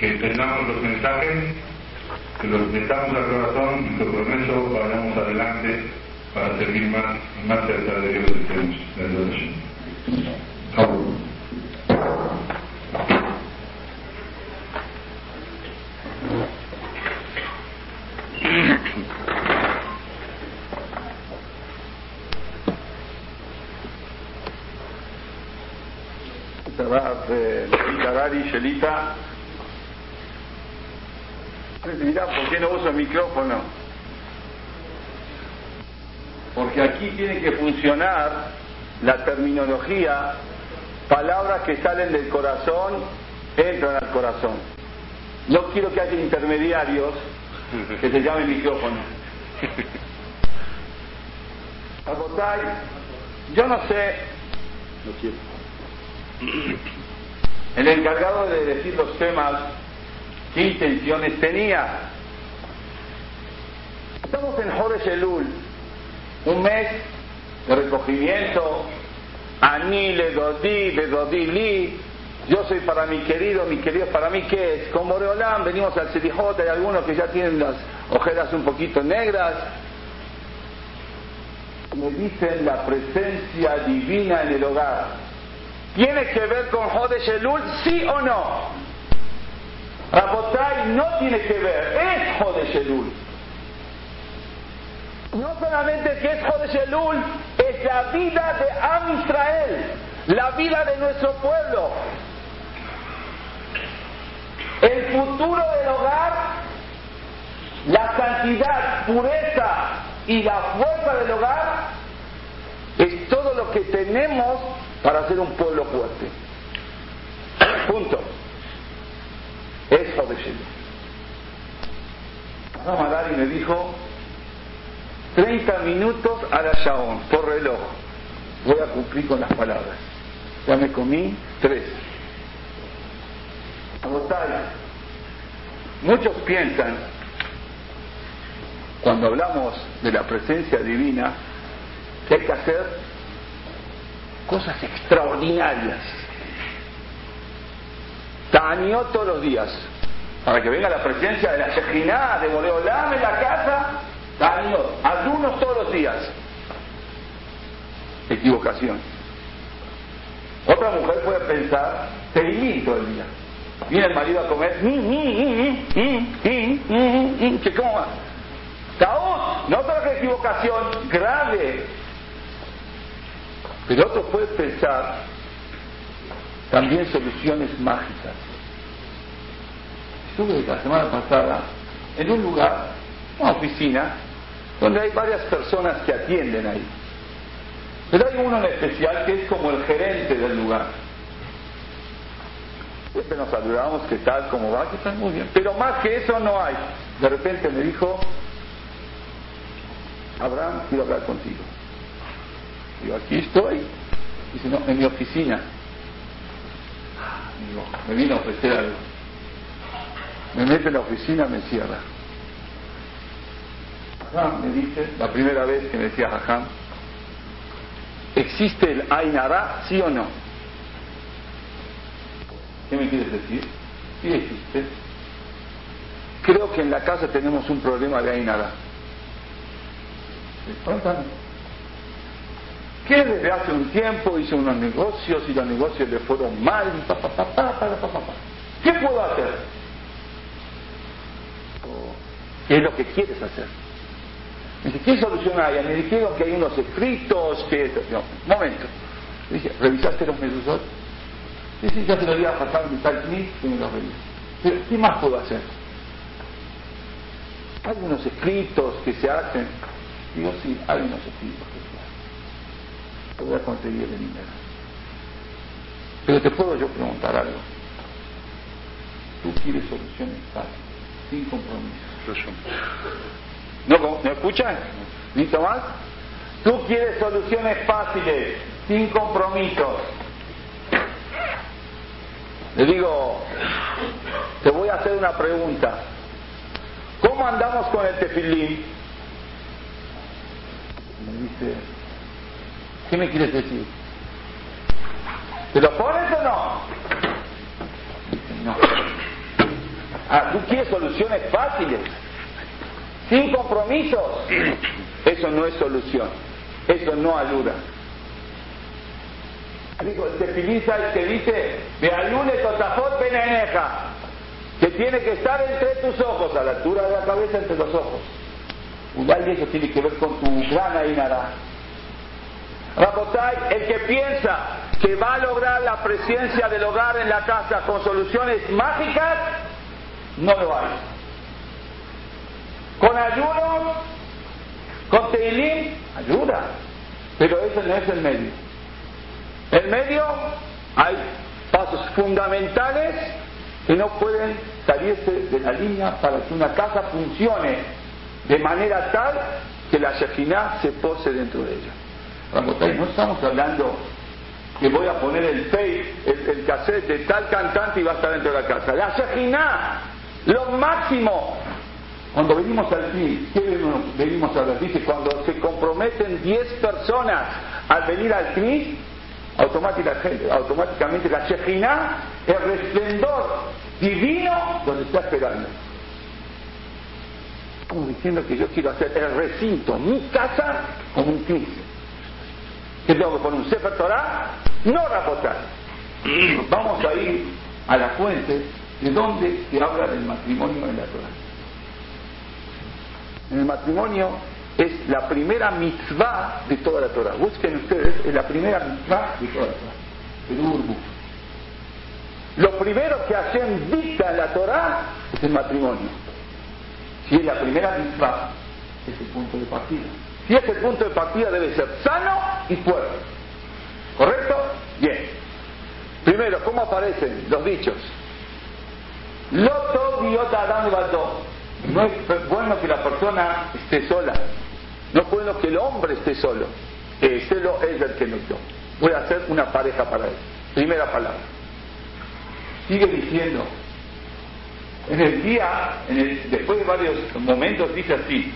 Que entendamos los mensajes, que los metamos al corazón y que con eso vayamos adelante para servir más y más cerca de Dios estemos. Gary, Shelita. Mirá, ¿por qué no uso el micrófono? Porque aquí tiene que funcionar la terminología, palabras que salen del corazón, entran al corazón. No quiero que haya intermediarios que se llamen micrófono. Abotay, yo no sé, no quiero. El encargado de decir los temas ¿Qué intenciones tenía? Estamos en Jodesh Elul, un mes de recogimiento, Anile, Dodi, Dodi Li, yo soy para mi querido, mi querido para mí, ¿qué es? Con Boreolán venimos al Serijot, hay algunos que ya tienen las ojeras un poquito negras. Me dicen la presencia divina en el hogar. ¿Tiene que ver con Jodesh Elul, sí o no? Rabotai no tiene que ver, es Jodeshelul. No solamente que es Jodeshelul, es la vida de Am Israel, la vida de nuestro pueblo. El futuro del hogar, la santidad, pureza y la fuerza del hogar es todo lo que tenemos para ser un pueblo fuerte. Punto es Jodeshelu. y me dijo 30 minutos a la Shaon, por reloj. Voy a cumplir con las palabras. Ya me comí tres. Muchos piensan, cuando hablamos de la presencia divina, que hay que hacer cosas extraordinarias Tañó todos los días. Para que venga la presencia de la Shejinah, de Boreolam en la casa, Tañó. Algunos todos los días. Equivocación. Otra mujer puede pensar, Teilín todo el día. Viene el marido a comer, que coma. Taúd, no que equivocación grave. Pero otro puede pensar, también soluciones mágicas. Estuve la semana pasada en un lugar, una oficina, donde hay varias personas que atienden ahí. Pero hay uno en especial que es como el gerente del lugar. Siempre nos saludamos, ¿qué tal? ¿Cómo va? ¿Qué tal? Muy bien. Pero más que eso no hay. De repente me dijo, Abraham, quiero hablar contigo. Digo, aquí estoy. Dice, no, en mi oficina me vino a ofrecer algo. Me mete en la oficina, me cierra. me dice, la primera vez que me decía Jajam, ¿existe el Ainara, sí o no? ¿Qué me quieres decir? Sí existe. Creo que en la casa tenemos un problema de Ainara. Que desde hace un tiempo hizo unos negocios y los negocios le fueron mal y pa, pa, pa, pa, pa, pa, pa, ¿Qué puedo hacer? ¿Qué es lo que quieres hacer? Dice, ¿qué solución hay? Me dijeron que hay unos escritos, que... No, momento. Dije, ¿revisaste los medusot? Dice, ya te lo voy a pasar mi tal que me los revise. Pero, ¿qué más puedo hacer? Hay unos escritos que se hacen. Digo, sí, hay unos escritos que se hacen voy a conseguir el dinero. Pero te puedo yo preguntar algo. Tú quieres soluciones fáciles, sin compromiso. ¿No, ¿Me escuchan? ¿Listo más? Tú quieres soluciones fáciles, sin compromisos. Le digo, te voy a hacer una pregunta. ¿Cómo andamos con el tefilín? Me dice, ¿qué me quieres decir? ¿Te lo pones o no? No. Ah, tú quieres soluciones fáciles, sin compromisos. Eso no es solución, eso no ayuda. Digo, el tefilín que dice, Bealune totafot beneneja, que tiene que estar entre tus ojos, a la altura de la cabeza entre los ojos. Y eso tiene que ver con tu grana y nada. Rabotay, el que piensa que va a lograr la presencia del hogar en la casa con soluciones mágicas, no lo hay. Con ayuno, con teilín, ayuda, pero ese no es el medio. El medio hay pasos fundamentales que no pueden salirse de la línea para que una casa funcione de manera tal que la Shekhinah se pose dentro de ella. No estamos hablando que voy a poner el tape, el, cassette de tal cantante y va a estar dentro de la casa. La Shekhinah, lo máximo. Cuando venimos al CNIS, ¿qué venimos a ver? Dice, cuando se comprometen 10 personas al venir al CNIS, automáticamente, automáticamente la Shekhinah, el resplendor divino, donde está esperando. Como diciendo que yo quiero hacer el recinto, mi casa, como un CNIS. ¿Que tengo que poner un Sefer Torah? No rapotar. Vamos a ir a la fuente de donde se habla del matrimonio en la Torah. El matrimonio es la primera mitzvah de toda la Torah. Busquen ustedes, es la primera mitzvah de toda la Torah. Lo primero que hacen dicta en la Torah es el matrimonio. Si es la primera mitzvah, es el punto de partida. Si es el punto de partida debe ser sano y fuerte. ¿Correcto? Bien. Primero, ¿cómo aparecen los dichos? Loto biota adam No es bueno que la persona esté sola. No es bueno que el hombre esté solo. El celo es el que no yo. Voy a hacer una pareja para él. Primera palabra. Sigue diciendo. En el día, después de varios momentos, dice así.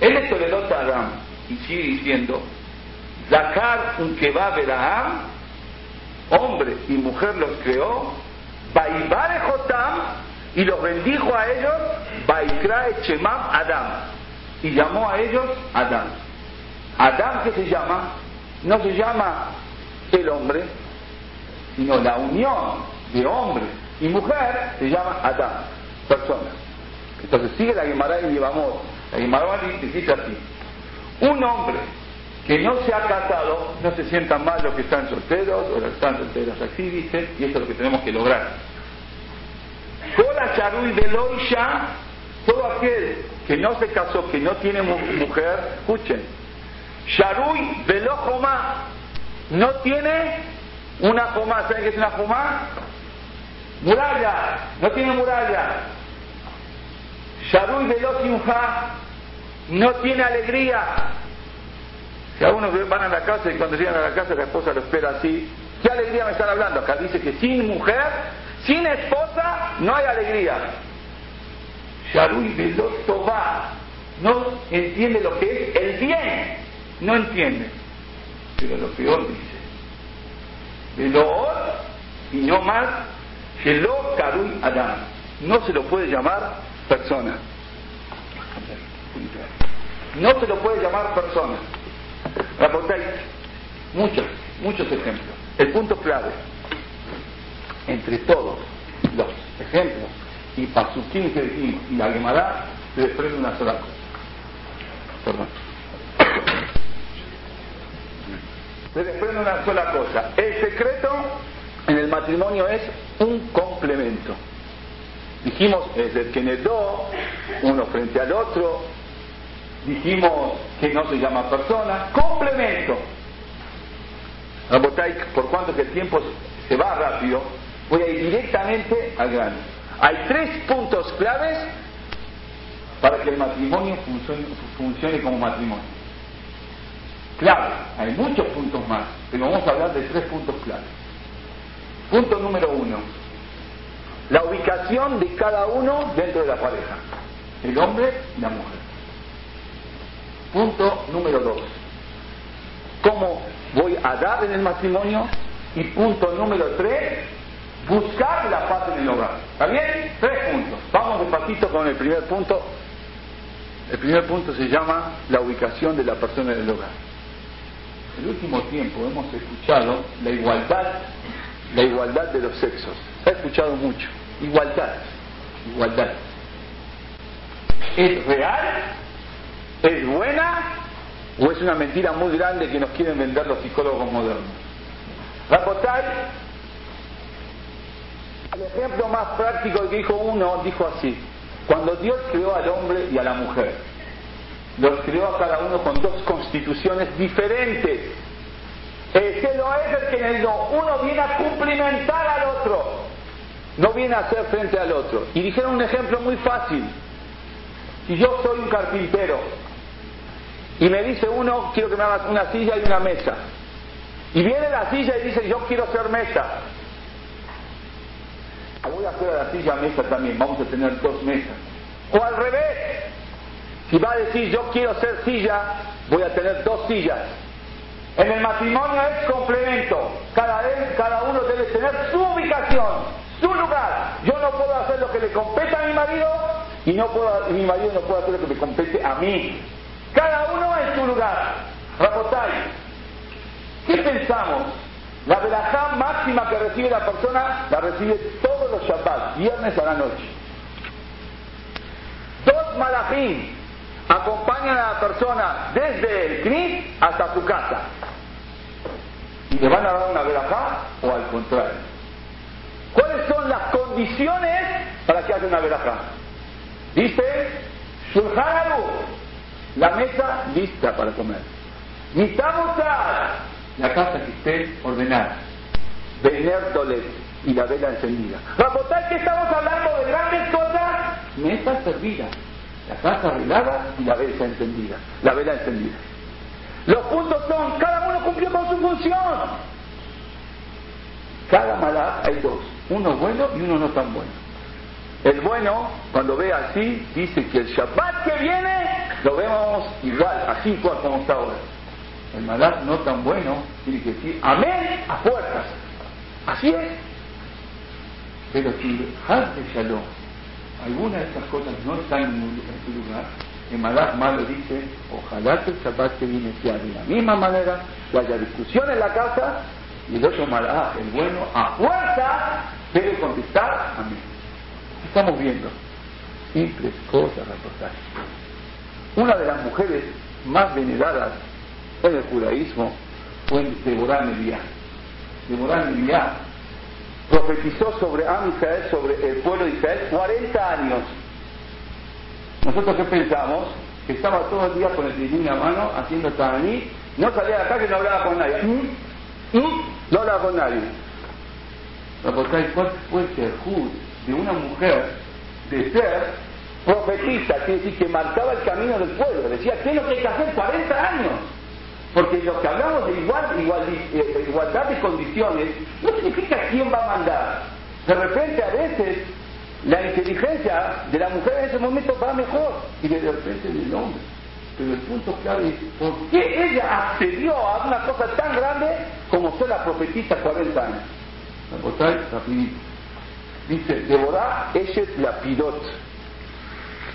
Él es Toledot Adam. Y sigue diciendo. Zakar un kebab hombre y mujer los creó. Baibare Jotam y los bendijo a ellos, Baikra Echemam Adam, y llamó a ellos Adam. Adam que se llama, no se llama el hombre, sino la unión de hombre y mujer se llama Adam, persona. Entonces sigue la Gemara y llevamos, la Gemara dice así, un hombre que no se ha casado, no se sientan mal los que están solteros o los que están solteros, así dice, y eso es lo que tenemos que lograr Cola Charui Loisha, todo aquel que no se casó, que no tiene mujer, escuchen. Sharui Velojoma, no tiene una joma, ¿saben qué es una joma? Muralla, no tiene muralla. Sharui Velosimha, no tiene alegría. Si algunos van a la casa y cuando llegan a la casa la esposa lo espera así, ¿qué alegría me están hablando? Acá dice que sin mujer sin esposa no hay alegría. Sharui Velotová no entiende lo que es el bien, no entiende. Pero lo peor dice, Veloor y no más, Shelo Karui Adam. No se lo puede llamar persona. No se lo puede llamar persona. Raportáis muchos, muchos ejemplos. El punto clave entre todos los ejemplos y Pasukim que dijimos y la Gemara se desprende una sola cosa. Perdón. Se desprende una sola cosa. El secreto en el matrimonio es un complemento. Dijimos, es el que do uno frente al otro. Dijimos que no se llama persona. Complemento. por cuanto que el tiempo se va rápido, voy a ir directamente al grano. Hay tres puntos claves para que el matrimonio funcione, como matrimonio. Claro, hay muchos puntos más, pero vamos a hablar de tres puntos claves. Punto número uno, la ubicación de cada uno dentro de la pareja, el hombre y la mujer. Punto número dos, cómo voy a dar en el matrimonio. Y punto número tres, buscar la paz en el hogar. ¿Está bien? Tres puntos. Vamos despacito con el primer punto. El primer punto se llama la ubicación de la persona en el hogar. El último tiempo hemos escuchado la igualdad, la igualdad de los sexos. Se ha escuchado mucho. Igualdad, igualdad. ¿Es real? ¿Es buena? ¿O es una mentira muy grande que nos quieren vender los psicólogos modernos? Rapotay, el ejemplo más práctico que dijo uno, dijo así, cuando Dios creó al hombre y a la mujer, los creó a cada uno con dos constituciones diferentes. Es el que uno viene a cumplimentar al otro, no viene a hacer frente al otro. Y dijeron un ejemplo muy fácil. Si yo soy un carpintero y me dice uno, quiero que me hagas una silla y una mesa. Y viene la silla y dice, yo quiero hacer mesa. Ah, voy a hacer la silla mesa también, vamos a tener dos mesas. O al revés, si va a decir, yo quiero hacer silla, voy a tener dos sillas. En el matrimonio es complemento. Cada, cada uno debe tener su ubicación, su lugar. Yo no puedo hacer lo que le compete a mi marido y no puedo, mi marido no puede hacer lo que me compete a mí. Cada uno en su lugar. Rapotay, ¿qué pensamos? La verajá máxima que recibe la persona la recibe todos los Shabbat, viernes a la noche. Dos malachim acompañan a la persona desde el Knis hasta su casa. ¿Y le van a dar una verajá o al contrario? ¿Cuáles son las condiciones para que haya una verajá? Dice, Shulchan la mesa lista para comer. Mitamutar, la casa que esté ordenada. Vener Dolet y la vela encendida. Rapotal que estamos hablando de grandes cosas, mesa servida, la casa arreglada y la vela encendida. La vela encendida. Los puntos son, cada uno cumplió con su función. Cada malá hay dos, uno bueno y uno no tan bueno. El bueno, cuando ve así, dice que el Shabbat que viene lo vemos igual, así como está ahora. El malak no tan bueno tiene que decir amén a fuerzas. Así es. Pero si Haz de Shalom, alguna de estas cosas no están en, su lugar, el malak malo dice, ojalá que el Shabbat que viene sea de la misma manera, que haya discusión en la casa, y el otro malak, el bueno, a fuerza, debe contestar amén. Estamos viendo simples cosas reportajes. Una de las mujeres más veneradas en el judaísmo fue Deborah Neviá. Deborah Neviá profetizó sobre Am Israel, sobre el pueblo de Israel, 40 años. ¿Nosotros qué pensamos? Que estaba todo el día con el divino en la mano, haciendo taní, no salía de calle y no hablaba con nadie. ¿Mm? ¿Mm? No hablaba con nadie. ¿Cuál fue el de una mujer de ser profetista, quiere decir que marcaba el camino del pueblo, decía, ¿qué es lo que hay que hacer? 40 años. Porque lo que hablamos de igual, eh, igualdad de condiciones no significa quién va a mandar. De repente a veces la inteligencia de la mujer en ese momento va mejor y de repente del hombre. Pero el punto clave es por qué ella accedió a una cosa tan grande como ser la profetista 40 años. rapidito. Dice, Deborah Eshet Lapidot.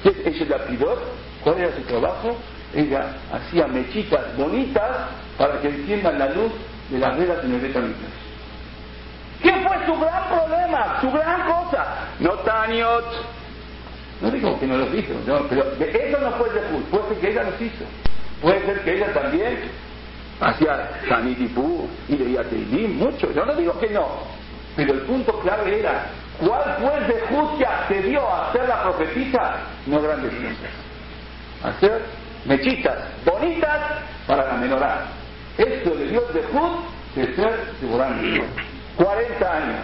¿Qué es Eshet Lapidot? ¿Cuál era su trabajo? Ella hacía mechitas bonitas para que enciendan la luz de las velas en el Betamigdash. ¿Qué fue su gran problema? Su gran cosa. No Taniot. No digo que no los hizo, no, pero eso no fue el de puede ser que ella los hizo. Puede ser que ella también hacía Sanitipú y leía Teilim, mucho. Yo no digo que no. Pero el punto clave era ¿Cuál el de que accedió a hacer la profetisa? No grandes cosas. Hacer mechitas bonitas para la menorá. Esto le dio de Jud crecer, devorando. 40 años.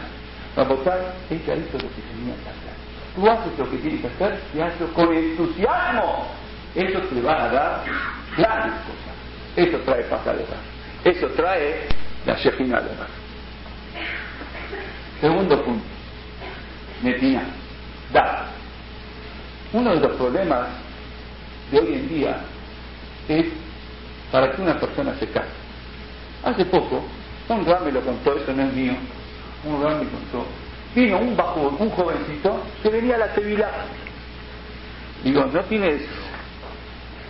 votar, ella hizo lo que tenía que hacer. Tú haces lo que tienes que hacer y hazlo con entusiasmo. Eso te va a dar grandes cosas. Eso trae paz de Eso trae la Shejina de Segundo punto. Netina. Da. Uno de los problemas de hoy en día es para que una persona se case. Hace poco, un gran me lo contó, eso no es mío, un gran me contó, vino un bajo, un jovencito que venía a la Sevilla. Digo, no tienes,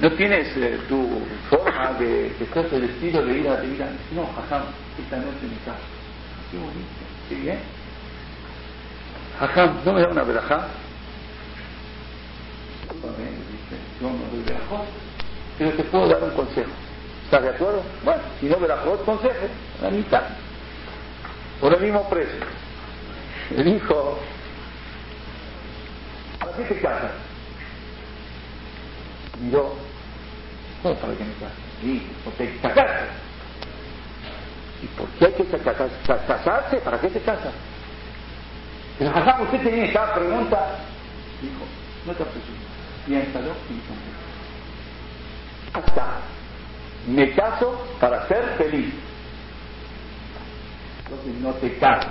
no tienes eh, tu forma de, de el estilo de ir a la Sevilla. No, jajam, esta noche me caso. Qué bonito, qué bien. Jajam, ¿no me da una verajá? Yo no doy verajá, pero te puedo dar un consejo. ¿Estás de acuerdo? Bueno, si no verajó, consejo, la mitad. Por el mismo precio. Le dijo, ¿para qué te casas? Miró, ¿cómo para qué me casas? Sí, porque casarse. ¿Y por qué hay que casarse? ¿Para qué se casa? Pero Hassan, usted tenía esta pregunta. Dijo, no te apresures, piénsalo y Hasta me caso para ser feliz. Entonces no te cases.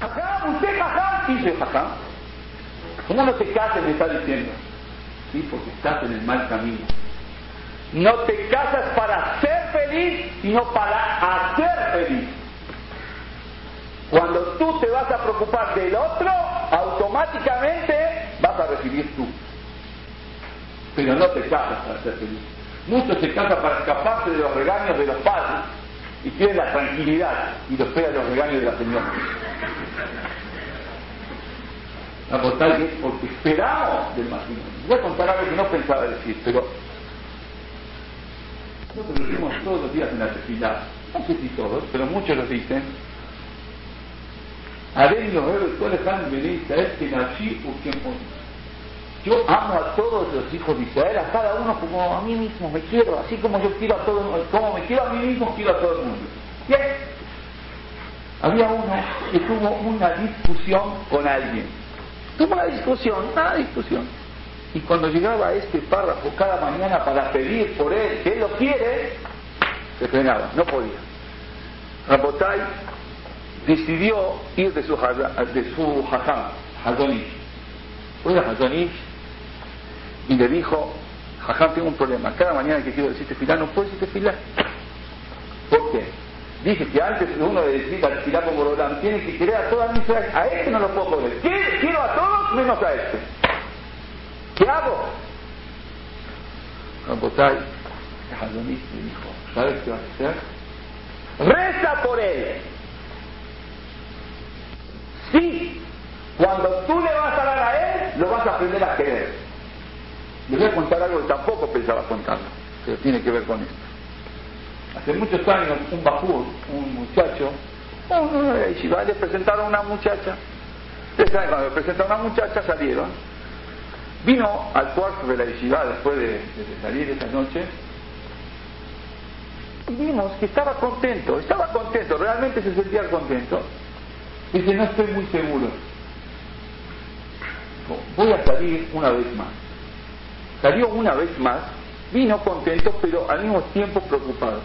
Jajam, usted jajam, dice jajam. ¿Cómo no te cases? Me está diciendo. Sí, porque estás en el mal camino. No te casas para ser feliz, sino para hacer feliz. Cuando tú te vas a preocupar del otro, automáticamente vas a recibir tú. Pero no te casas para ser feliz. Muchos se casan para escaparse de los regaños de los padres y quieren la tranquilidad y los esperan los regaños de la señora. La portal es porque esperamos del matrimonio. Voy a contar algo que no pensaba decir, pero nosotros decimos todos los días en la tefilá. No sé si todos, pero muchos lo dicen. Yo amo a todos los hijos de Israel, a cada uno como a mí mismo, me quiero, así como yo quiero a todo el mundo, como me quiero a mí mismo, quiero a todo el mundo. Bien. Había uno que tuvo una discusión con alguien. Tuvo una discusión, una discusión. Y cuando llegaba a este párrafo cada mañana para pedir por él, que él lo quiere, se frenaba, no podía. Rabotai decidió ir de su, de su hajam, Hadonish. Fue a Hadonish y le dijo, Jajam, tengo un problema, cada mañana que quiero decirte filar, no puedo decirte filar. ¿Por qué? Dice que antes uno de decir filar como Borolán, tiene que querer a todas mis a este no lo puedo poner. Quiero a todos menos a este. ¿Qué hago? Rambotai, le dijo, ¿sabes qué vas a hacer? Reza por él. Sí, cuando tú le vas a dar a él, lo vas a aprender a querer. Les voy a contar algo que tampoco pensaba contarlo, pero tiene que ver con esto. Hace muchos años, un bajur, un muchacho, de Yeshiva, le presentaron a una muchacha. Ustedes saben, cuando le presentaron a una muchacha, salieron. Vino al cuarto de la Yeshiva después de, de salir esa noche y vimos que estaba contento, estaba contento, realmente se sentía contento. Dice, no estoy muy seguro. Voy a salir una vez más. Salió una vez más, vino contento, pero al mismo tiempo preocupado.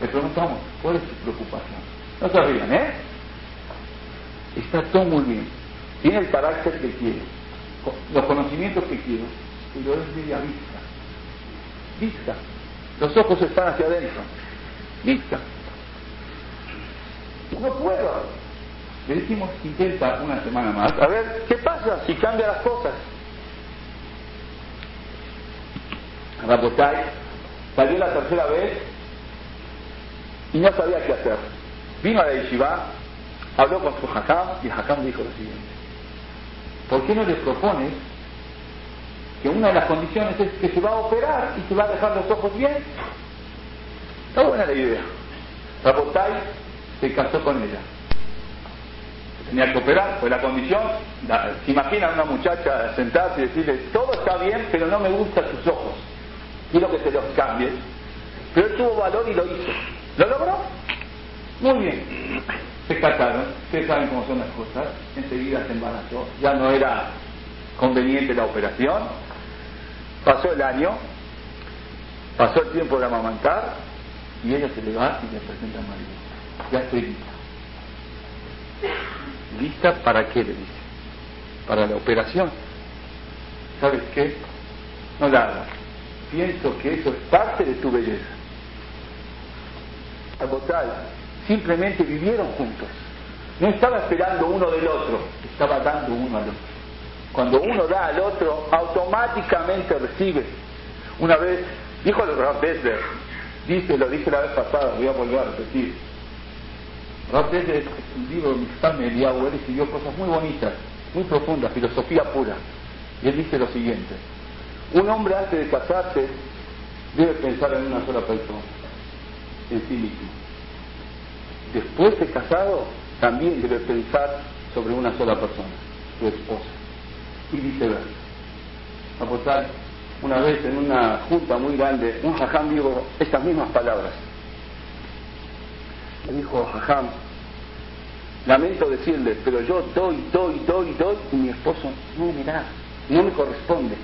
Le preguntamos, ¿cuál es su preocupación? No sabían, ¿eh? Está todo muy bien. Tiene el carácter que quiere, los conocimientos que quiere, pero es media vista. Vista. Los ojos están hacia adentro. Vista. No puedo. Le decimos, intenta una semana más. A ver, ¿qué pasa si cambia las cosas? Rabotai, salió la tercera vez y no sabía qué hacer. Vino a la yeshiva, habló con su hakam y el hakam dijo lo siguiente. ¿Por qué no le propones que una de las condiciones es que se va a operar y se va a dejar los ojos bien? Está buena la idea. Rabotai se casó con ella. Tenía que operar, fue la condición. se imagina a una muchacha sentarse y decirle, todo está bien, pero no me gustan sus ojos quiero que se los cambie. Pero él tuvo valor y lo hizo. ¿Lo logró? Muy bien. Se casaron, ustedes saben cómo son las cosas, enseguida se embarazó, ya no era conveniente la operación, pasó el año, pasó el tiempo de amamantar y ella se le va y le presenta al marido. Ya estoy lista. ¿Lista para qué? Le dice. Para la operación. ¿Sabes qué? No la hagas. Pienso que eso es parte de tu belleza. Tal, simplemente vivieron juntos. No estaba esperando uno del otro, estaba dando uno al otro. Cuando uno da al otro, automáticamente recibe. Una vez, dijo el Rav dice, lo dije la vez pasada, voy a volver a repetir. Rav es un libro de Eliyahu, él escribió cosas muy bonitas, muy profundas, filosofía pura. Y él dice lo siguiente, un hombre antes de casarse debe pensar en una sola persona, en sí mismo. Después de casado, también debe pensar sobre una sola persona, su esposa, y viceversa. A una vez en una junta muy grande, un jajam dijo estas mismas palabras. Le dijo jajam, lamento decirle, pero yo doy, doy, doy, doy, y mi esposo no me da, no me corresponde.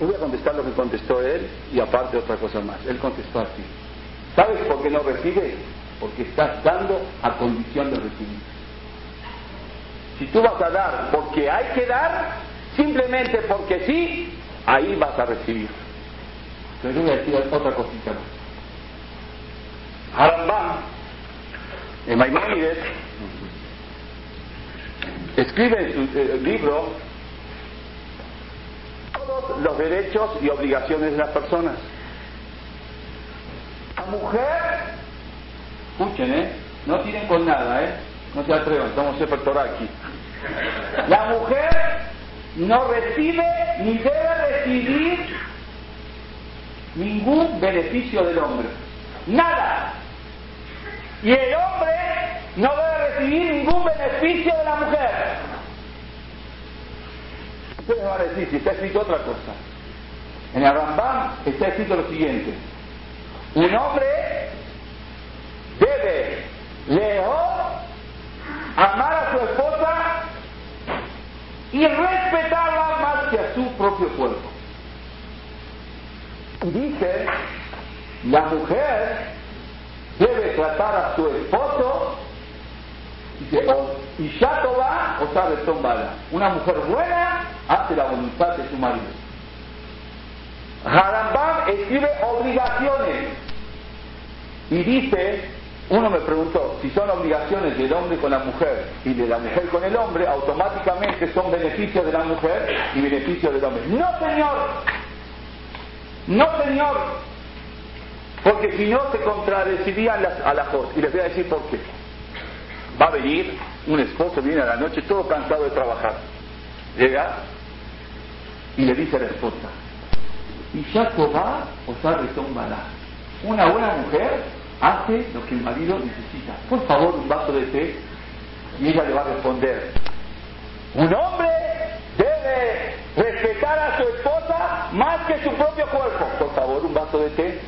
Voy a contestar lo que contestó él y aparte otra cosa más. Él contestó así. ¿Sabes por qué no recibe? Porque estás dando a condición de recibir. Si tú vas a dar porque hay que dar, simplemente porque sí, ahí vas a recibir. Pero voy a decir otra cosita más. Harambam, en Maimónides, escribe en su eh, libro todos los derechos y obligaciones de las personas. Mujer, escuchen, ¿eh? No tienen con nada, ¿eh? No se atrevan, estamos en aquí. La mujer no recibe ni debe recibir ningún beneficio del hombre. Nada. Y el hombre no debe recibir ningún beneficio de la mujer. Ustedes van a decir si está escrito otra cosa. En el Rambam está escrito lo siguiente. Un hombre debe lejos amar a su esposa y respetarla más que a su propio cuerpo. Dice, la mujer debe tratar a su esposo y ya va o sabe tombada. Una mujer buena hace la voluntad de su marido. Harambam escribe obligaciones y dice uno me preguntó, si son obligaciones del hombre con la mujer y de la mujer con el hombre, automáticamente son beneficios de la mujer y beneficios del hombre. No, señor. No, señor. Porque si no se contradecirían las alajos. Y les voy a decir por qué. Va a venir un esposo, viene a la noche todo cansado de trabajar. Llega y le dice la esposa, y ya va o sale Una buena mujer hace lo que el marido necesita. Por favor, un vaso de té. Y ella le va a responder, un hombre debe respetar a su esposa más que su propio cuerpo. Por favor, un vaso de té.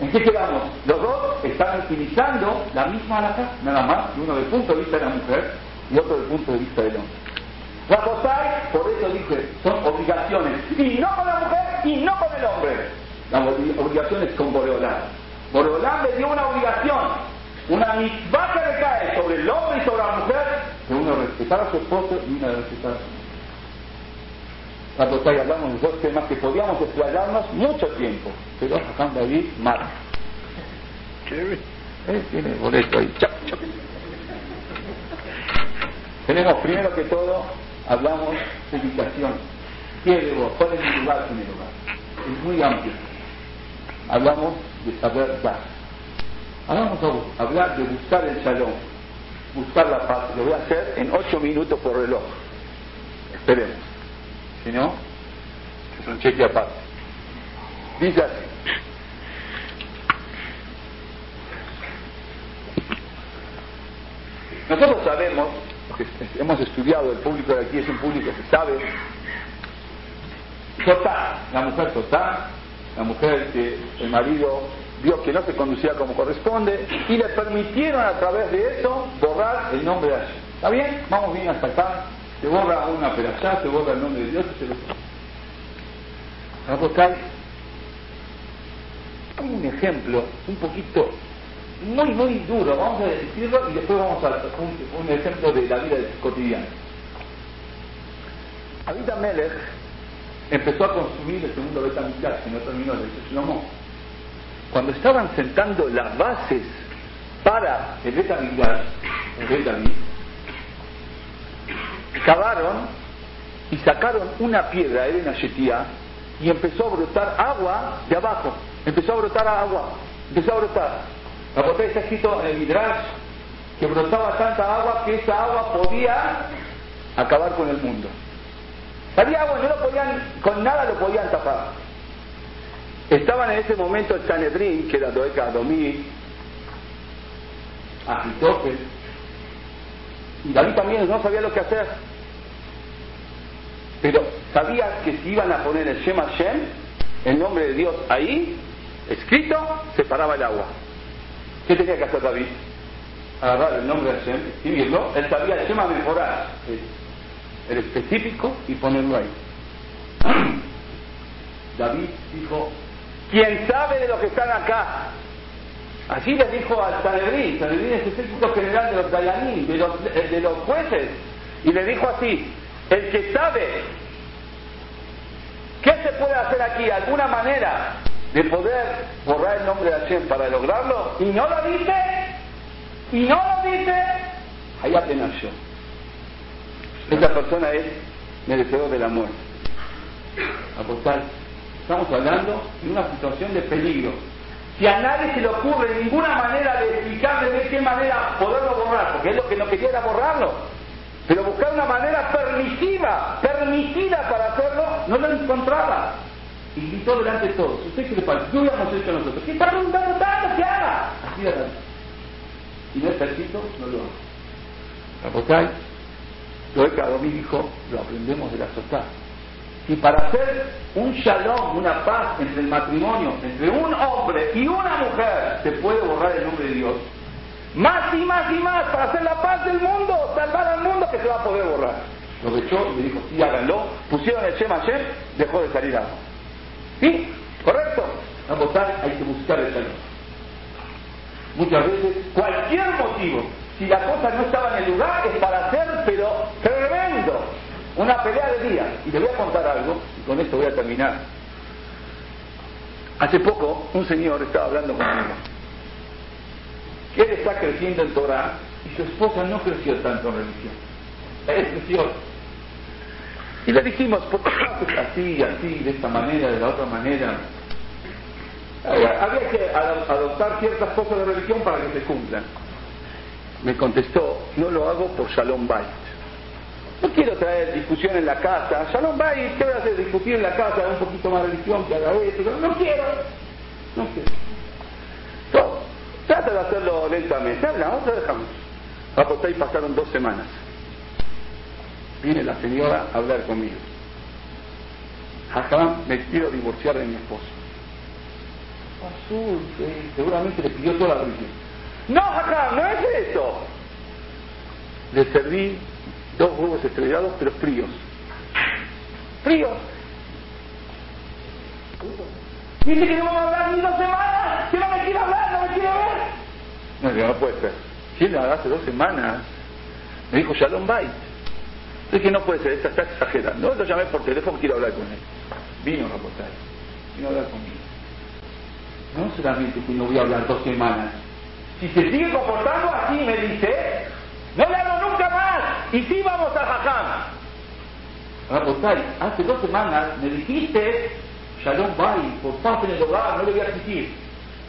¿En qué quedamos? Los dos están utilizando la misma alhaja, nada más, uno desde el punto de vista de la mujer y otro desde el punto de vista del hombre. La por eso dice, son obligaciones, y no con la mujer y no con el hombre. Las obligaciones con Boreolá. Borolán le dio una obligación, una mitzvah que le cae sobre el hombre y sobre la mujer, de uno respetar a su esposo y una respetar a su mujer. La hablamos de dos temas que podíamos explayarnos mucho tiempo, pero acá David mal. Chévere. Eh, tiene boleto ahí. Chap. Tenemos primero que todo, hablamos de ubicación. ¿Qué debo? ¿Cuál es mi lugar el lugar? Es muy amplio. Hablamos de saber dar. Ahora vamos a hablar de buscar el salón, buscar la paz. Lo voy a hacer en ocho minutos por reloj. Esperemos. Si no, es un cheque aparte. Dice así. Nosotros sabemos, hemos estudiado, el público de aquí es un público que sabe, total, la mujer total, la mujer, que el marido vio que no se conducía como corresponde y le permitieron a través de eso borrar el nombre de Hashem. ¿Está bien? Vamos bien hasta acá. Se borra una perashá, se borra el nombre de Dios y se lo... Hay un ejemplo un poquito muy, muy duro, vamos a decirlo y después vamos a un, un ejemplo de la vida cotidiana. Abita Melech empezó a consumir el segundo Betamikdash, que no terminó el Shlomo. Cuando estaban sentando las bases para el Betamikdash, el Bet cavaron y sacaron una piedra, era una yetía, y empezó a brotar agua de abajo. Empezó a brotar agua, empezó a brotar. La botella está escrito en el Midrash que brotaba tanta agua que esa agua podía acabar con el mundo. Había agua, no lo podían, con nada lo podían tapar. Estaban en ese momento el Sanedrín, que era Doeca Domí, Agitofel, y David también no sabía lo que hacer. Pero sabía que si iban a poner el Shem Hashem, el nombre de Dios ahí, escrito, separaba el agua. ¿Qué tenía que hacer David? Agarrar el nombre de Hashem, escribirlo. Él sabía el Shema mejorar el específico y ponerlo ahí. David dijo, ¿quién sabe de lo que están acá? Así le dijo al Sanedrín, Sanedrín es el ejército general de los Dayaní, de los, eh, de los jueces, y le dijo así, el que sabe qué se puede hacer aquí, alguna manera de poder borrar el nombre de Hashem para lograrlo, y no lo dice, y no lo dice, ahí apenas yo. Esa persona es merecedor de la muerte. Apostar. Estamos hablando de una situación de peligro. Si a nadie se le ocurre ninguna manera de explicarle de qué manera poderlo borrar, porque es lo que no quería era borrarlo, pero buscar una manera permisiva, permitida para hacerlo, no lo encontraba. Y gritó delante de todos, ¿usted qué le parece? ¿Qué hubiéramos hecho nosotros? ¿Qué está preguntando tanto que haga? Así era. Y no está escrito, no lo hago. Apostáis, lo que Adomí dijo, lo aprendemos de la sociedad. Y para hacer un shalom, una paz entre el matrimonio, entre un hombre y una mujer, se puede borrar el nombre de Dios. Más y más y más para hacer la paz del mundo, salvar al mundo que se va a poder borrar. Lo echó y le dijo, sí, háganlo. Pusieron el Shem Hashem, dejó de salir agua. ¿Sí? ¿Correcto? A votar hay que buscar el shalom. Muchas veces, cualquier motivo si la cosa no estaba en el lugar, es para hacer, pero tremendo, una pelea de día. Y le voy a contar algo, y con esto voy a terminar. Hace poco, un señor estaba hablando conmigo. Él está creciendo en Torah y su esposa no creció tanto en religión. Él creció. Y le dijimos, ¿por haces así, así, de esta manera, de la otra manera? Había que adoptar ciertas cosas de religión para que se cumplan me contestó, no lo hago por Shalom Bait. No quiero traer discusión en la casa. Shalom Bait, ¿qué voy a? Discutir en la casa, un poquito más de religión que haga esto. No quiero. No quiero. No, trata de hacerlo lentamente. Hablamos, lo dejamos. Y pasaron dos semanas. Viene la señora a hablar conmigo. Acá me quiero divorciar de mi esposo. Azul, seguramente le pidió toda la religión. No, acá, no es eso. Le serví dos huevos estrellados, pero fríos. Fríos. Dice que no vamos a hablar ni dos semanas, que no me quiere hablar, no me quiere ver. No, no puede ser. Si él hace dos semanas me dijo Shalom Bait. Dije, no puede ser, está, está exagerando. Lo llamé por teléfono, quiero hablar con él. Vino a reportar, vino a hablar conmigo. No solamente que no voy a hablar dos semanas, si se sigue comportando así, me dice, no le hago nunca más. Y sí vamos a Jajam. Rabotai, hace dos semanas me dijiste, Shalom Bay, por paz en el hogar, no le voy a exigir.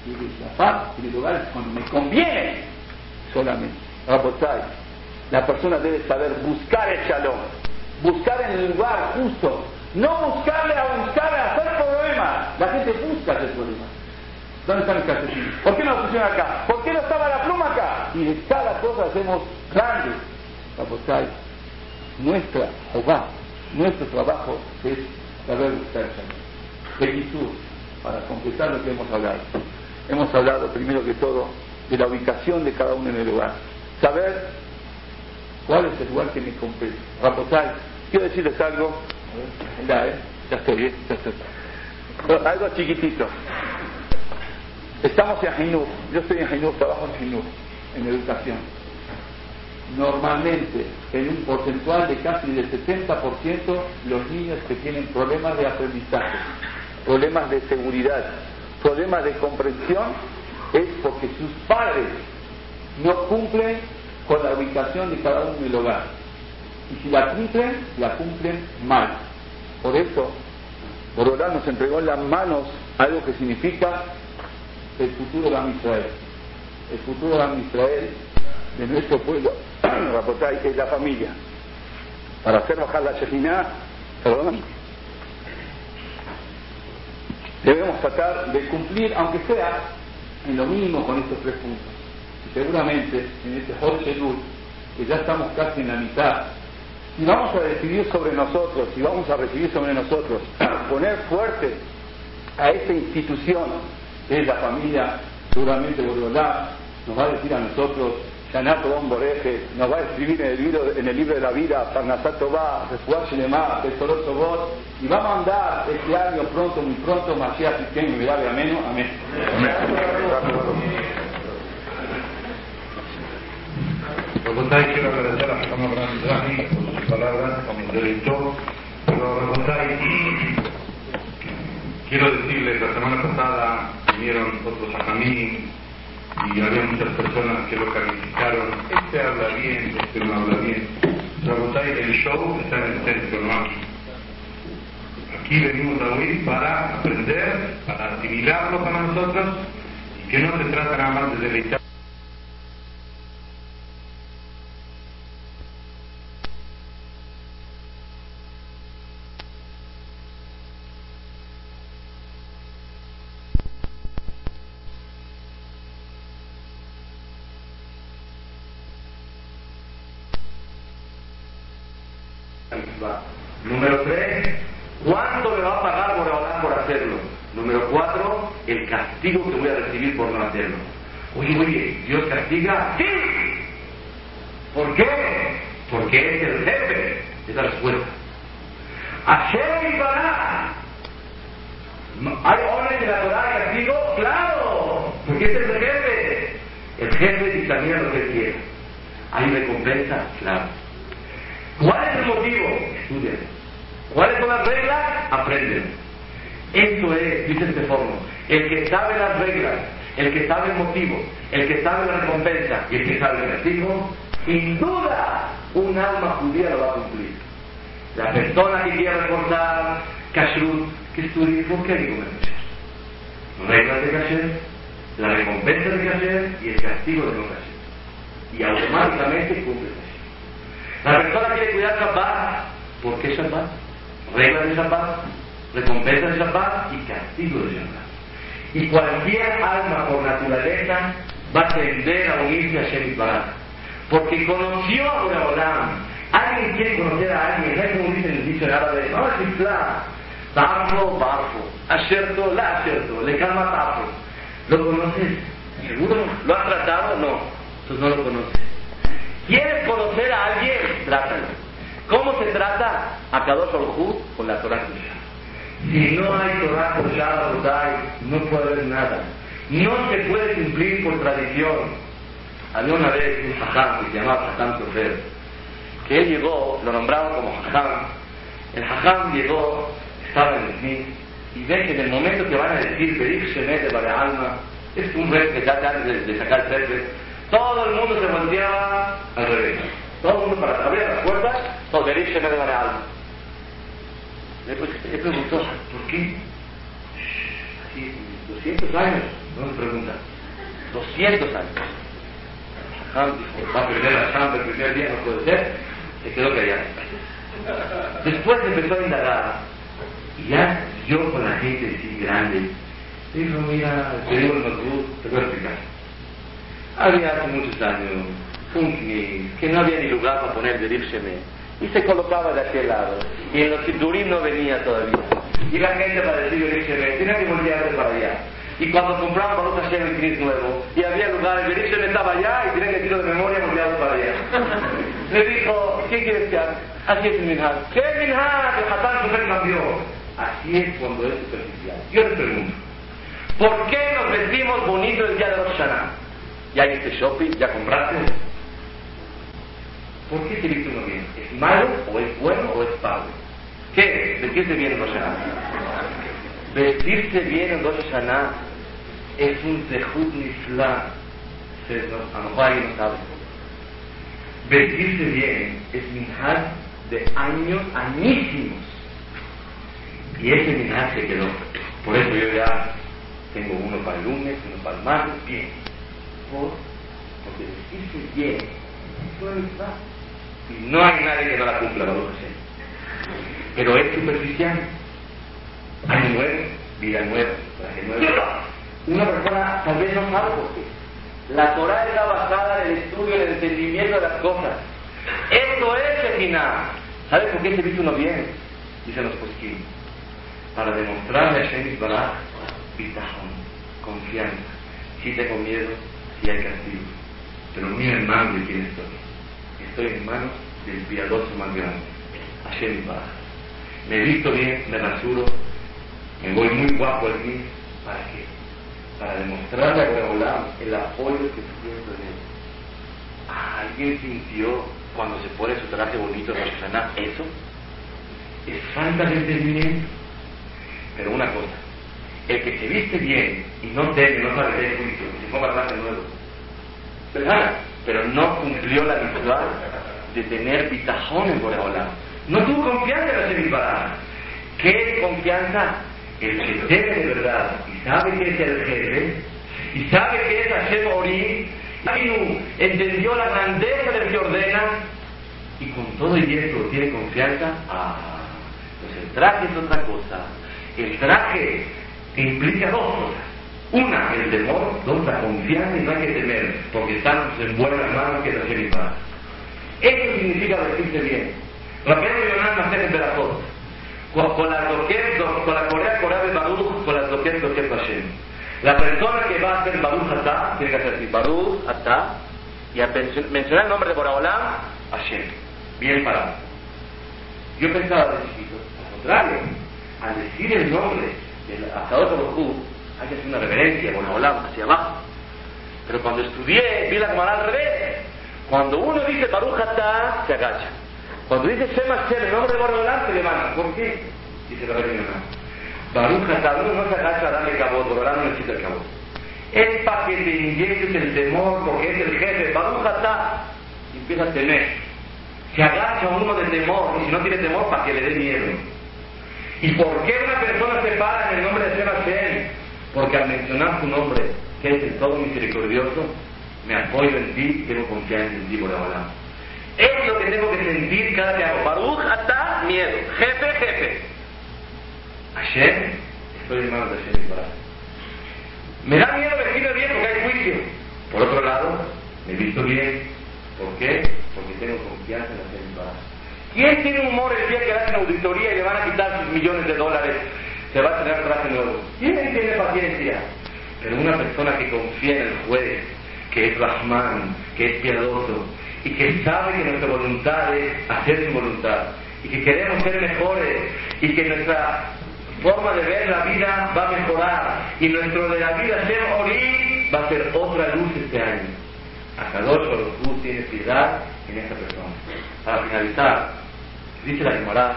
Y la paz en el hogar es cuando me conviene solamente. Rabotai, la persona debe saber buscar el Shalom, buscar en el lugar justo, no buscarle a buscar a hacer problemas. La gente busca hacer problemas. ¿Dónde están mis calcetines? ¿Por qué no lo pusieron acá? ¿Por qué no estaba la pluma acá? Y de cada cosa hacemos grandes. Rabotai, nuestra hogar, nuestro trabajo es saber buscar el Señor. para completar lo que hemos hablado. Hemos hablado primero que todo de la ubicación de cada uno en el lugar. Saber cuál es el lugar que me compete. Rapotal, quiero decirles algo. Ya, ¿eh? ya estoy bien, ya estoy. Algo chiquitito. Estamos en Jinú, yo estoy en Jinú, trabajo en Jinú, en educación. Normalmente, en un porcentual de casi del 70%, los niños que tienen problemas de aprendizaje, problemas de seguridad, problemas de comprensión, es porque sus padres no cumplen con la ubicación de cada uno en el hogar. Y si la cumplen, la cumplen mal. Por eso, Borolán nos entregó en las manos algo que significa el futuro de Israel. El futuro de Israel, de nuestro pueblo, es la familia. Para hacer bajar la Shekinah, perdón, debemos tratar de cumplir, aunque sea en lo mínimo, con estos tres puntos. Seguramente en este Luz, que ya estamos casi en la mitad, y vamos a decidir sobre nosotros, y vamos a recibir sobre nosotros, poner fuerte a esta institución que es la familia, seguramente Borolá nos va a decir a nosotros, Yanato Boreje, nos va a escribir en el libro, en el libro de la vida, Parnasato va, Refuah Shelema, Tesoroso Vos, y va a mandar este año pronto, muy pronto, Mashiach Siquem y Vidal Ameno. Amén. Rabotai, quiero agradecer a Jama Brandi por sus palabras como director, pero Rabotai, quiero decirles, la semana pasada vinieron otros a mí y había muchas personas que lo calificaron. Este habla bien, este no habla bien. Rabotai, el show está en el centro, no. Aquí venimos a oír para aprender, para asimilarlo para nosotros y que no se trata nada más de deleitar. Número tres, ¿cuánto me va a pagar Boreolán por hacerlo? Número cuatro, el castigo que voy a recibir por no hacerlo. Oye, oye, ¿Dios castiga? ¡Sí! ¿Por qué? Porque es el jefe. Es la respuesta. Hashem y Bará. ¿Hay orden en la Torah de castigo? ¡Claro! Porque es el jefe. El jefe dictamina lo que él quiere. ¿Hay recompensa? Claro. ¿Cuál es el motivo? Estudian. ¿Cuáles son las reglas? Aprenden. Esto es, dice este forno, el que sabe las reglas, el que sabe el motivo, el que sabe la recompensa y el que sabe el castigo, sin duda un alma judía lo va a cumplir. La persona que quiere recordar kashrut, que estudie, ¿por qué kasher? Reglas de kasher, la recompensa de kasher y el castigo de no kasher. Y automáticamente cumple la persona quiere cuidar Shabbat. ¿Por qué Shabbat? Reglas de Shabbat, recompensa de Shabbat y castigo de Shabbat. Y cualquier alma por naturaleza va a tender a unirse a Shem Barak. Porque conoció a Boreolam. Alguien quiere conocer a alguien, no es como dice el dicho en árabe, no es Islam. Barfo, barfo. Acierto, la acierto. Le calma tapo. ¿Lo conoces? ¿Seguro? ¿Lo has tratado? No. Entonces no lo conoces. ¿Quieres conocer a alguien? Trátalo. ¿Cómo se trata? A Kadosh Orjú con la Torah Si no hay Torah Koshá, no puede haber nada. No se puede cumplir por tradición. Había una vez un jajam que se llamaba Jajam Sofer, que él llegó, lo nombraron como jajam. El jajam llegó, estaba en el fin, y ve que en el momento que van a decir Berich Shemet de Alma, es un rey que trata de, de sacar el todo el mundo se volteaba al revés. Todo el mundo para abrir las puertas, todo derecho me de alma. Después le preguntó, ¿por qué? Así, 200 años, no me pregunta. 200 años. dijo, va a perder la chamba el primer día, no puede ser. Se quedó callado. Después empezó a indagar. Y ya yo con la gente así grande, dijo, mira, te digo el te voy a explicar. Había hace muchos años un que no había ni lugar para poner de y se colocaba de aquel lado. Y en los Sidurim no venía todavía. Y la gente va a decir, Berit tiene que voltearse para allá. Y cuando compraban Baruch Hashem el Cris nuevo, y había lugares, Berit estaba allá y tenía que decirlo de memoria volteado para allá. Le dijo, ¿qué quieres que haga? Así es el Minhaj. ¿Qué Minhaj? El Hatán se cambió. Así es cuando es superficial. Yo les pregunto, ¿por qué nos vestimos bonito el día de los Shana? ¿Ya hiciste shopping? ¿Ya compraste? ¿Por qué se viste uno bien? ¿Es malo o es bueno o es padre? ¿Qué es? Vestirse bien en Rosh Vestirse bien en Rosh Hashanah es un zehut nifla. A lo mejor alguien no sabe. Vestirse bien es minhaj de años, añísimos. Y ese minhaj se quedó. Por eso yo ya tengo uno para el lunes, uno para el martes, bien. Por, porque vestirse bien es una no hay nadie que no la cumpla, la Pero es superficial. Año nuevo, vida nueva, nuevo. Una persona tal vez no sabe por qué. La Torah está basada en el estudio, en el entendimiento de las cosas. Esto es final. ¿Sabe por qué se viste uno bien? Dicen los posquín. Para demostrarle a Hashem Baraj, bitajón, confianza. Si tengo miedo, si hay castigo. Pero mi hermano de quién estoy estoy en manos del piadoso más grande, Hashem. Me visto bien, me rasuro, me voy muy guapo aquí. ¿Para qué? Para demostrarle a Boreolam el apoyo que siento en él. ¿Alguien sintió cuando se pone su traje bonito en la eso? Es falta de entendimiento. Pero una cosa, el que se viste bien y no teme, no sabe de juicio, se ponga traje nuevo, ¿verdad? Pero no cumplió la misión de tener bitajón en Boreolam. No tuvo confianza en la Shemibara. ¿Qué confianza? El que teme de verdad y sabe que es el jefe y sabe que es Hashem Ori, entendió la grandeza del que ordena y con todo y eso tiene confianza. Ah, pues el traje es otra cosa. El traje implica dos cosas. Una, el temor, dos, la confianza y no hay que temer, porque estamos en buenas manos que la paz. Eso significa vestirse bien. Rafael Leonardo Masejet de la cosa. Con la doquer, con la Corea, Corea de Baruch, con la doquer, doquer Hashem. La persona que va a hacer Baruch Atá, tiene que hacer así, Baruch Atá, y a mencionar el nombre de Boraholam, Hashem. Bien parado. Yo pensaba de al contrario, al decir el nombre del Asador Baruch hay que hacer una reverencia, bueno, hablamos hacia abajo. Pero cuando estudié, vi la cámara al revés. Cuando uno dice Baruch se agacha. Cuando dice Shema Shem, el nombre de Boreolán, se levanta. ¿Por qué? Dice la Reina Baruch uno no se agacha a darle cabot, Boreolán no necesita el cabot. Es para que te inyectes el temor, porque es el jefe. Baruch y empieza a temer. Se agacha uno de temor, y si no tiene temor, para que le dé miedo. ¿Y por qué una persona se para en el nombre de Shem? Porque al mencionar tu nombre, que es el todo misericordioso, me apoyo en ti, tengo confianza en ti, por ahora. Es lo que tengo que sentir cada que hago. Baruch hasta miedo. Jefe, jefe. Hashem, estoy en manos de Hashem y Me da miedo vestirme bien porque hay juicio. Por otro lado, me visto bien. ¿Por qué? Porque tengo confianza en Hashem y ¿Quién tiene humor el día que hacen auditoría y le van a quitar sus millones de dólares se va a tener traje nuevo. ¿Quién tiene paciencia? Pero una persona que confía en el juez, que es Rahman, que es piadoso, y que sabe que nuestra voluntad es hacer su voluntad, y que queremos ser mejores, y que nuestra forma de ver la vida va a mejorar, y nuestro de la vida ser orí va a ser otra luz este año. Akadosh Baruj tiene piedad en esta persona. Para finalizar, dice la Gemara,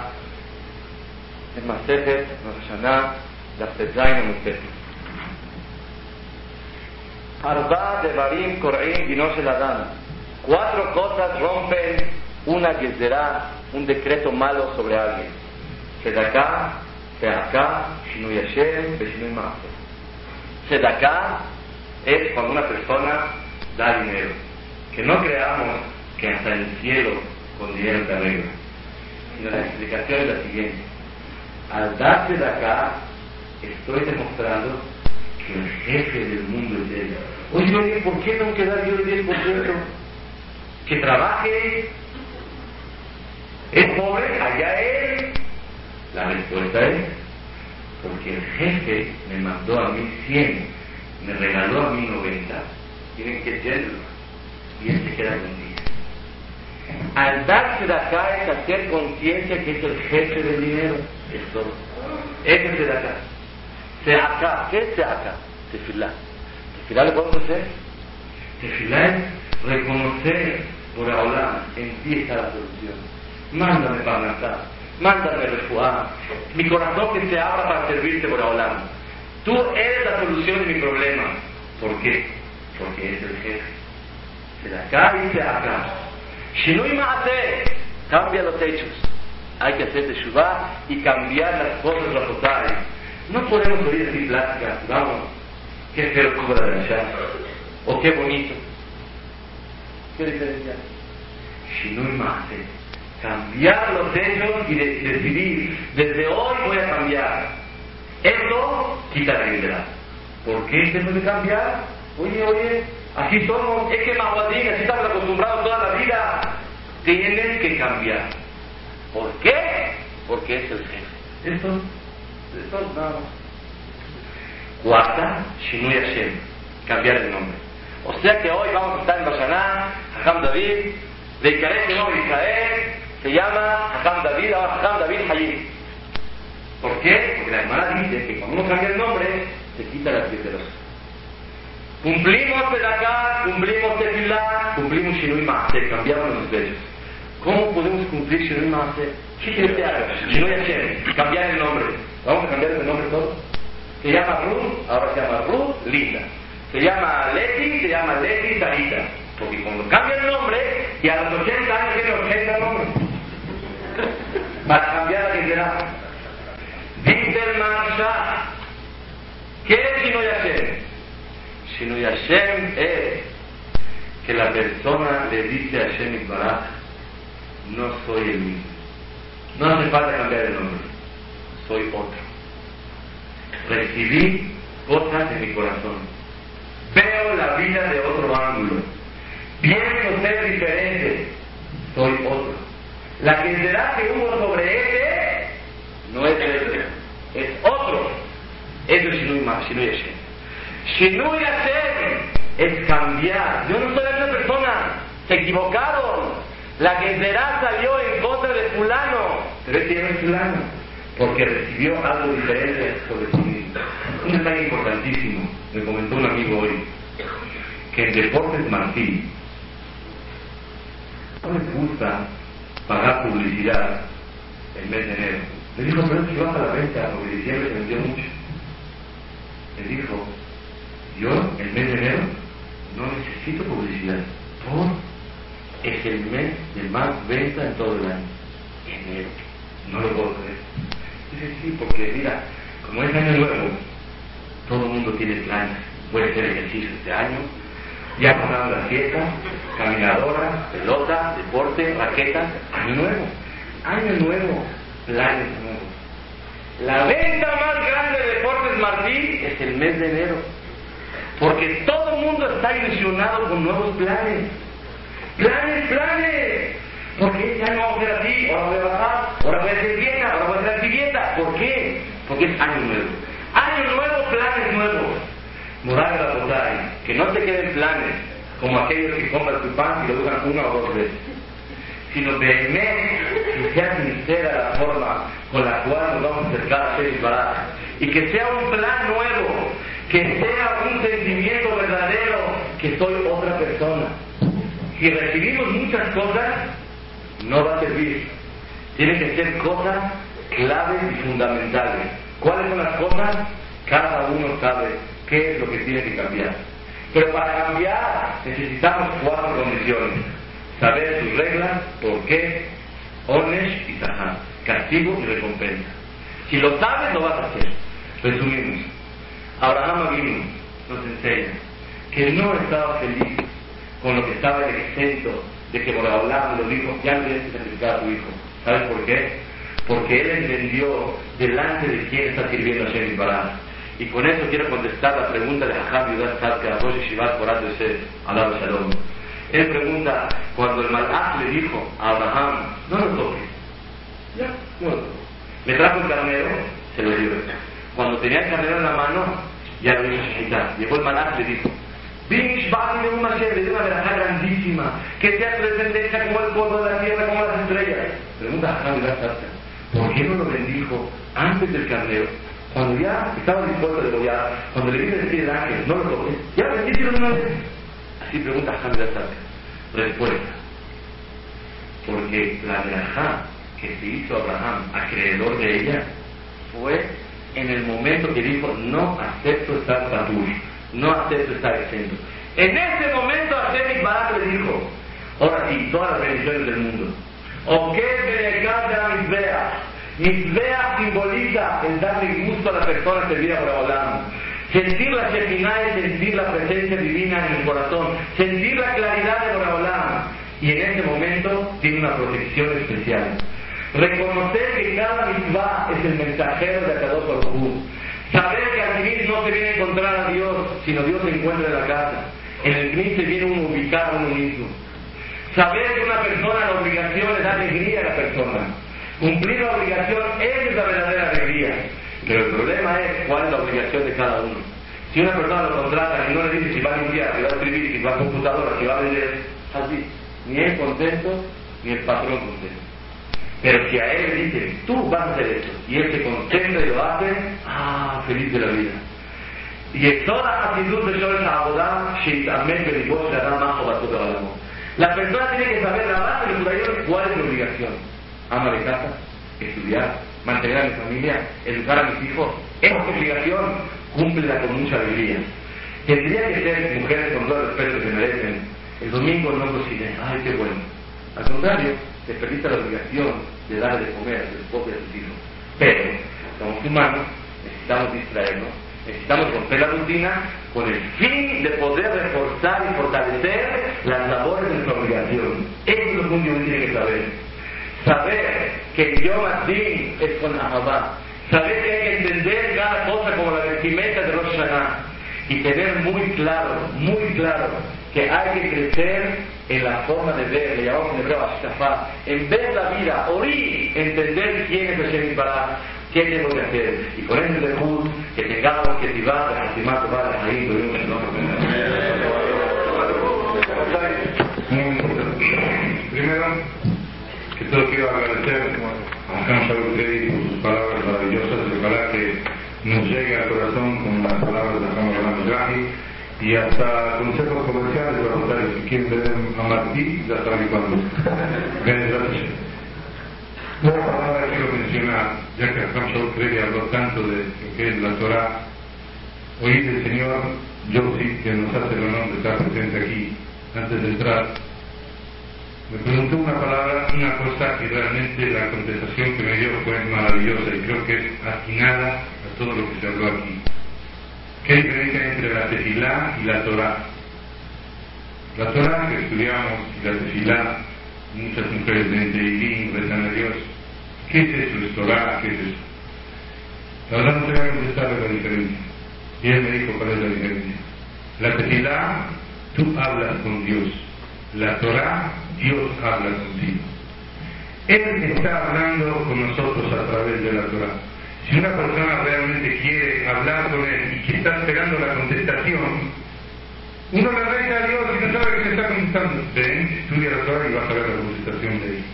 en Masejet, Rosh Daftezain Mutef. Arba de Barim. Cuatro cosas rompen una que será un decreto malo sobre alguien. Sedaká, Sedaká, Shinui Hashem, Beshinui. Sedaká es cuando una persona da dinero. Que no creamos que hasta el cielo con dinero te arregla. La explicación es la siguiente al darse de acá, estoy demostrando que el jefe del mundo es él. Oye, ¿por qué tengo que dar yo el 10%? Que trabaje. Es pobre, allá él. La respuesta es, Porque el jefe me mandó a mí 100, me regaló a mí 90, tienen que tenerlo. Y él se queda con 10. Al darse de acá es hacer conciencia que es el jefe del dinero. ¿Qué es se acá? Tefilá. Tefilá lo podemos hacer. Tefilá es reconocer por ti está la solución. Mándame para matar. Mándame refuá. Mi corazón que se abra para servirte por hablar. Tú eres la solución de mi problema. ¿Por qué? Porque es el jefe. Se de acá y se acá. Shinui Maase, cambia los hechos. Hay que hacer Teshuvah y cambiar las cosas totales. No podemos oír así pláticas, vamos, qué feo cobra de allá, o qué bonito. ¿Qué diferencia? Shinui Maase, cambiar los hechos y decidir, desde hoy voy a cambiar. Esto quita la vida. ¿Por qué tengo que cambiar? Oye, oye, Así somos, es que Mahuadín, así estamos acostumbrados toda la vida. Tienes que cambiar. ¿Por qué? Porque es el jefe. Esto, esto nada Cuarta, Shinui Hashem, cambiar el nombre. O sea que hoy vamos a estar en Bashaná, Hakam David, de Ikaret Israel, se llama Hakam David, ahora Hakam David Hayim. ¿Por qué? Porque la hermana dice que cuando uno cambia el nombre, se quita la los Cumplimos acá, cumplimos Tefilá, cumplimos Shinui Maase, cambiamos los derechos. ¿Cómo podemos cumplir Shinui Maase? ¿Qué quiere que haga? Cambiar el nombre. ¿Vamos a cambiar el nombre todo? Se llama Ruth, ahora se llama Ruth Linda. Se llama Leti, se llama Leti Sarita. Porque cuando cambia el nombre, y a los 80 años tiene 80 nombres. Para cambiar la. Dice el Marsha, ¿qué es Shinui Hashem? sino Hashem es que la persona le dice a Hashem Baraj, no soy el mismo. No hace falta cambiar el nombre, soy otro. Recibí cosas en mi corazón. Veo la vida de otro ángulo. Pienso ser diferente, soy otro. La será que hubo sobre este no es este, es otro. Eso es Shinui Hashem. Shinui hacer es cambiar. Yo no soy la misma persona. Se equivocaron. La que será salió en contra de fulano. Pero no es fulano. Porque recibió algo diferente sobre sí mismo. Un detalle importantísimo. Me comentó un amigo hoy. Que en Deportes Martín no les gusta pagar publicidad el mes de enero. Le dijo, pero si baja la venta, porque diciembre se vendió mucho. Le dijo, yo, el mes de enero, no necesito publicidad. Por es el mes de más venta en todo el año. Enero. No lo puedo creer. Dice, sí, porque mira, como es año nuevo, todo el mundo tiene planes. Puede hacer ejercicio este año. Ya pasaron la fiesta, caminadora, pelota, deporte, raqueta, año nuevo. Año nuevo, planes nuevos. La venta más grande de Deportes Martín es el mes de enero. Porque todo el mundo está ilusionado con nuevos planes. Planes, planes. Porque este año vamos a hacer así, ahora voy a bajar, ahora voy a hacer dieta, ahora voy a hacer dieta. ¿Por qué? Porque es año nuevo. Año nuevo, planes nuevos. Moral de la botella, que no te queden planes como aquellos que compran tu pan y lo usan una o dos veces. Sino de que sea sincera la forma con la cual nos vamos a acercar a ser y que sea un plan nuevo que sea un sentimiento verdadero que soy otra persona. Si recibimos muchas cosas, no va a servir. Tienen que ser cosas claves y fundamentales. ¿Cuáles son las cosas? Cada uno sabe qué es lo que tiene que cambiar. Pero para cambiar necesitamos cuatro condiciones. Saber sus reglas, por qué, onesh y zahar, castigo y recompensa. Si lo sabes, lo vas a hacer. Resumimos. Abraham Avinu nos enseña que no estaba feliz con lo que estaba en exento de que por hablar lo dijo, ya no tienes que sacrificar a tu hijo. ¿Sabes por qué? Porque él entendió delante de quién está sirviendo a Shem Bará. Y con eso quiero contestar la pregunta de Jajam Yudat Tzadka, Rosh Shivat por ese Alado Shalom. Él pregunta, cuando el Malach le dijo a Abraham, no lo toques, ya, no lo toques. Le trajo el carnero, se lo dio. cuando tenía el carnero en la mano, ya lo hizo Shehitá. Llegó el malach le dijo, Binish de una de una verajá grandísima, que sea trascendencia como el polvo de la tierra, como las estrellas. Pregunta a ¿por qué no lo bendijo antes del carnero? Cuando ya estaba dispuesto a degollar, cuando le vine a decir el ángel, no lo toqué, ya lo bendicieron una vez. Así pregunta Hamid Respuesta. Porque la verajá que se hizo Abraham acreedor de ella fue en el momento que dijo, no acepto estar patur, no acepto estar exento. En ese momento Hashem Barak le dijo, ahora sí, todas las bendiciones del mundo. ¿O qué de la misbea? Misbea simboliza el darle gusto a la persona servida por Abraham. Sentir la Shekinah es sentir la presencia divina en el corazón, sentir la claridad de Boraholam. Y en ese momento tiene una protección especial. Reconocer que cada mitzvah es el mensajero de Akadosh Baruj Saber que al fin no se viene a encontrar a Dios, sino Dios se encuentra en la casa. En el fin se viene uno ubicado a uno mismo. Saber que una persona la obligación es dar alegría a la persona. Cumplir la obligación es la verdadera alegría. Pero el problema es cuál es la obligación de cada uno. Si una persona lo contrata y no le dice si va a limpiar, si va a escribir, si va a computadora, si va a vender, así, ni él contento, ni el patrón contento. Pero si a él le dice, tú vas a hacer esto, y él se concentra y lo hace, ah, feliz de la vida. Y en toda actitud de Shores Abodá, Sheitamén Belibos, le da más o La persona tiene que saber la base del judaísmo, cuál es su obligación. Ama de casa, estudiar, mantener a mi familia, educar a mis hijos. Esa obligación, cúmplela con mucha alegría. Tendría que ser mujeres con todo el respeto que merecen. El domingo no cocinen, ay, qué bueno. Al contrario, se permite la obligación de darle de comer a su esposa y a hijos. Pero, somos humanos, necesitamos distraernos, necesitamos romper la rutina con el fin de poder reforzar y fortalecer las labores de nuestra obligación. Eso es lo que un Dios tiene que saber. Saber que el Yom Adin es con Ahabá. Saber que hay que entender cada cosa como la vestimenta de Rosh Hashanah. Y tener muy claro, muy claro, que hay que crecer en la forma de ver, le llamamos en hebreo Ashkafá, en ver la vida, oír, entender quién es el para qué tengo que hacer. Y con ese debut, que tengamos que tirar, de estimar, tomar, ahí, Primero, que todo quiero agradecer a Juan Shaul por sus palabras maravillosas, ojalá que nos llegue al corazón con las palabras de Juan Ramón y hasta consejos comerciales para si quieren ver a Martí, ya saben cuándo. Una palabra quiero mencionar, ya que Hassan Shaul habló tanto de lo que es la Torah, oír el Señor Yossi, que nos hace el honor de estar presente aquí, antes de entrar, me preguntó una palabra, una cosa que realmente la contestación que me dio fue maravillosa y creo que es atinada a todo lo que se habló aquí. ¿Qué diferencia entre la tefilá y la Torah? La Torah que estudiamos y la tefilá, muchas mujeres de Teilim rezan a Dios. ¿Qué es eso? ¿Es Torah? ¿Qué es eso? La verdad no te voy a contestar la diferencia. Y él me dijo cuál es la diferencia. La tefilá, tú hablas con Dios. La Torah, Dios habla contigo. Él está hablando con nosotros a través de la Torah. Si una persona realmente quiere hablar con él y que está esperando la contestación, uno le reza a Dios y no sabe que le está contestando. Ven, estudia la Torah y vas a ver la contestación de él.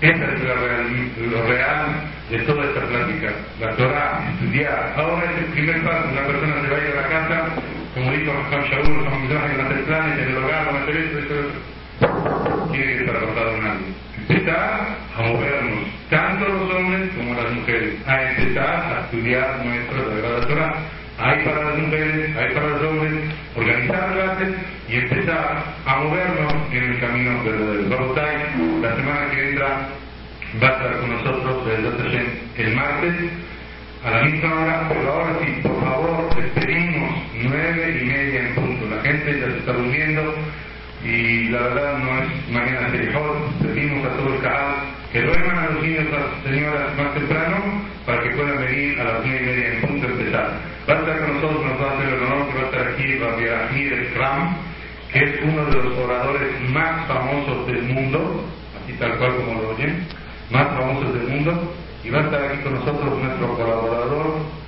Esa es la real, lo real de toda esta plática. La Torah, estudiar. Ahora es el primer paso. Una persona se va a ir a la casa, como dijo Juan Shaul, van a hacer planes en el hogar, van a hacer esto, esto, esto. Tiene que estar en algo. Empezar a movernos, tanto los hombres como las mujeres, a empezar a estudiar nuestra Sagrada Torah. Hay para las mujeres, hay para los hombres, organizar clases y empezar a movernos en el camino verdadero. La semana que entra va a estar con nosotros el martes a la misma hora, pero ahora sí, por favor, les pedimos nueve y media en punto. La gente ya se está durmiendo y la verdad no es mañana mejor. Pedimos a todo el canal que duerman a los niños, las señoras más temprano, para que puedan venir a las nueve y media en punto a empezar. Va a estar con nosotros, nos va a hacer el honor que va a estar aquí Rabbi Ahmir Kram, que es uno de los oradores más famosos del mundo, así tal cual como lo oyen, más famosos del mundo, y va a estar aquí con nosotros nuestro colaborador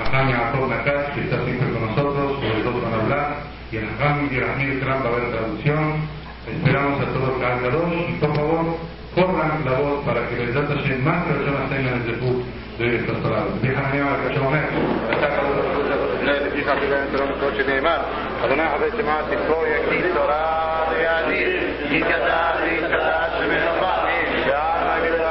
Hajam Yaakov Nakat, que está siempre con nosotros, los dos van a hablar, y el Hajam Yerahmir Kram va a haber traducción. Esperamos a todos los cargadores y por favor, corran la voz para que Besat Hashem más personas tengan el debut de estas palabras. Déjame llamar a Hashem Omer.